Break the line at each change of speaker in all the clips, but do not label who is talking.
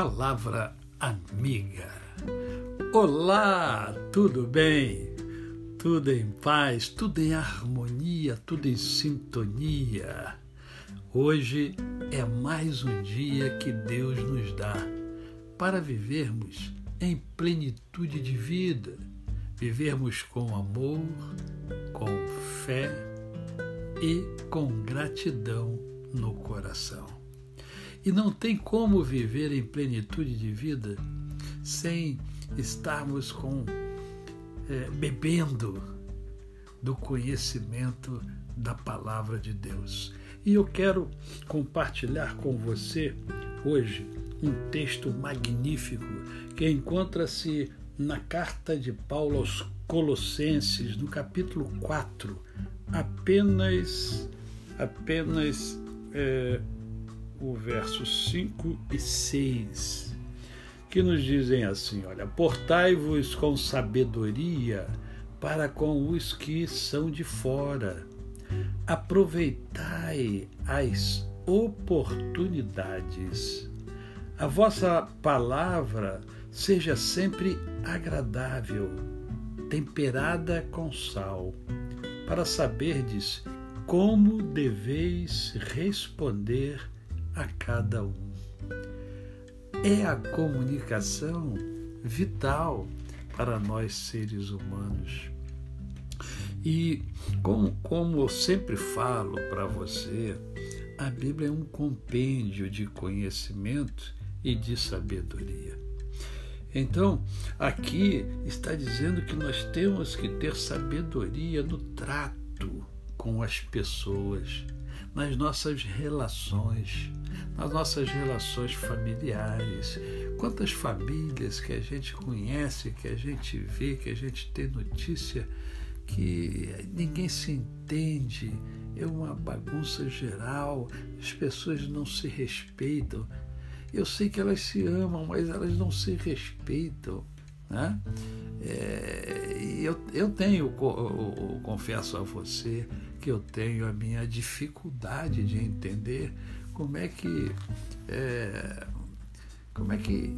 Palavra Amiga. Olá, tudo bem? Tudo em paz, tudo em harmonia, tudo em sintonia. Hoje é mais um dia que Deus nos dá para vivermos em plenitude de vida, vivermos com amor, com fé e com gratidão no coração. E não tem como viver em plenitude de vida sem estarmos com é, bebendo do conhecimento da palavra de Deus. E eu quero compartilhar com você hoje um texto magnífico que encontra-se na carta de Paulo aos Colossenses, no capítulo 4, apenas apenas é, o verso 5 e 6, que nos dizem assim: Olha, portai-vos com sabedoria para com os que são de fora, aproveitai as oportunidades. A vossa palavra seja sempre agradável, temperada com sal, para saberdes como deveis responder a cada um. É a comunicação vital para nós seres humanos. E como, como eu sempre falo para você, a Bíblia é um compêndio de conhecimento e de sabedoria. Então, aqui está dizendo que nós temos que ter sabedoria no trato com as pessoas, nas nossas relações, nas nossas relações familiares. Quantas famílias que a gente conhece, que a gente vê, que a gente tem notícia, que ninguém se entende, é uma bagunça geral, as pessoas não se respeitam. Eu sei que elas se amam, mas elas não se respeitam. Né? É, eu, eu tenho, eu, eu confesso a você, que eu tenho a minha dificuldade de entender como é que é, como é que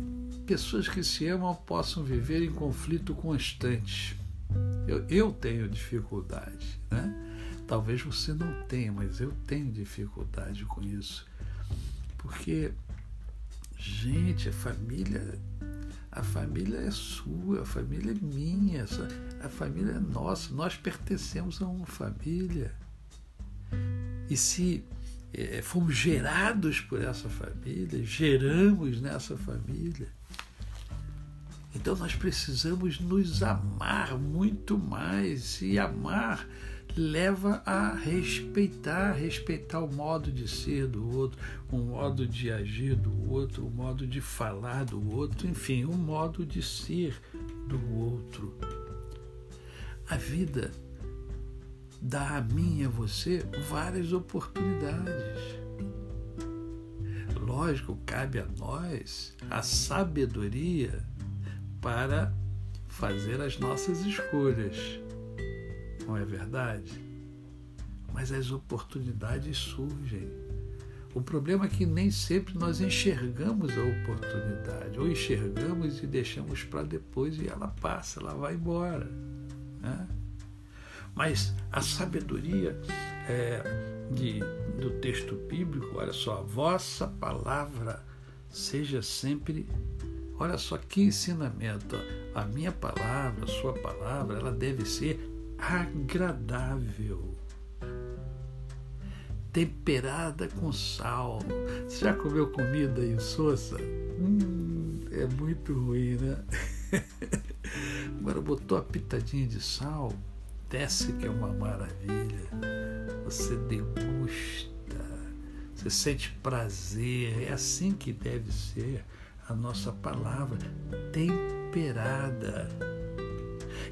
pessoas que se amam possam viver em conflito constante. Eu, eu tenho dificuldade, né? Talvez você não tenha, mas eu tenho dificuldade com isso. Porque, gente, a família, a família é sua, a família é minha, a família é nossa, nós pertencemos a uma família. E se é, fomos gerados por essa família, geramos nessa família. Então nós precisamos nos amar muito mais e amar leva a respeitar, respeitar o modo de ser do outro, o modo de agir do outro, o modo de falar do outro, enfim, o modo de ser do outro. A vida dá a mim e a você várias oportunidades. Lógico, cabe a nós a sabedoria para fazer as nossas escolhas. Não é verdade? Mas as oportunidades surgem. O problema é que nem sempre nós enxergamos a oportunidade, ou enxergamos e deixamos para depois e ela passa, ela vai embora. Né? Mas a sabedoria é, de, do texto bíblico, olha só, a vossa palavra seja sempre. Olha só que ensinamento. A minha palavra, a sua palavra, ela deve ser agradável, temperada com sal. Você já comeu comida em Sousa? Hum, é muito ruim, né? Agora botou a pitadinha de sal, desce que é uma maravilha. Você degusta, você sente prazer. É assim que deve ser a nossa palavra, temperada.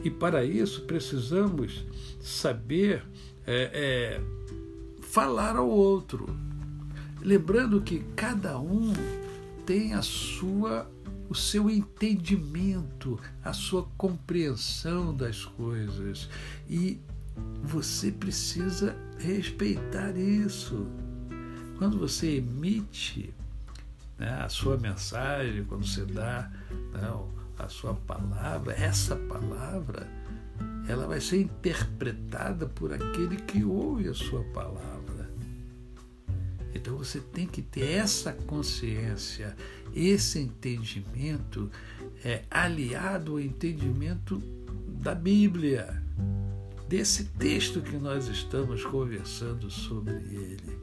E para isso precisamos saber é, é, falar ao outro. Lembrando que cada um tem a sua o seu entendimento, a sua compreensão das coisas. E você precisa respeitar isso. Quando você emite né, a sua mensagem, quando você dá a sua palavra, essa palavra, ela vai ser interpretada por aquele que ouve a sua palavra. Então você tem que ter essa consciência, esse entendimento é, aliado ao entendimento da Bíblia, desse texto que nós estamos conversando sobre ele.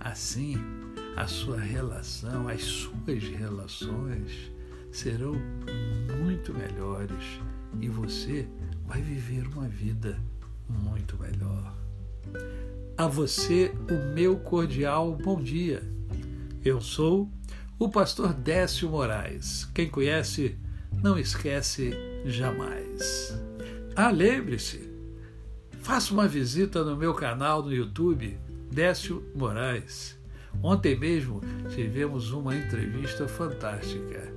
Assim, a sua relação, as suas relações serão muito melhores e você vai viver uma vida muito melhor. A você, o meu cordial bom dia. Eu sou o pastor Décio Moraes. Quem conhece, não esquece jamais. Ah, lembre-se, faça uma visita no meu canal no YouTube, Décio Moraes. Ontem mesmo tivemos uma entrevista fantástica.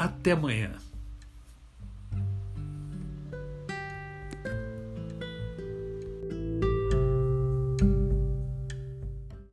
Até amanhã.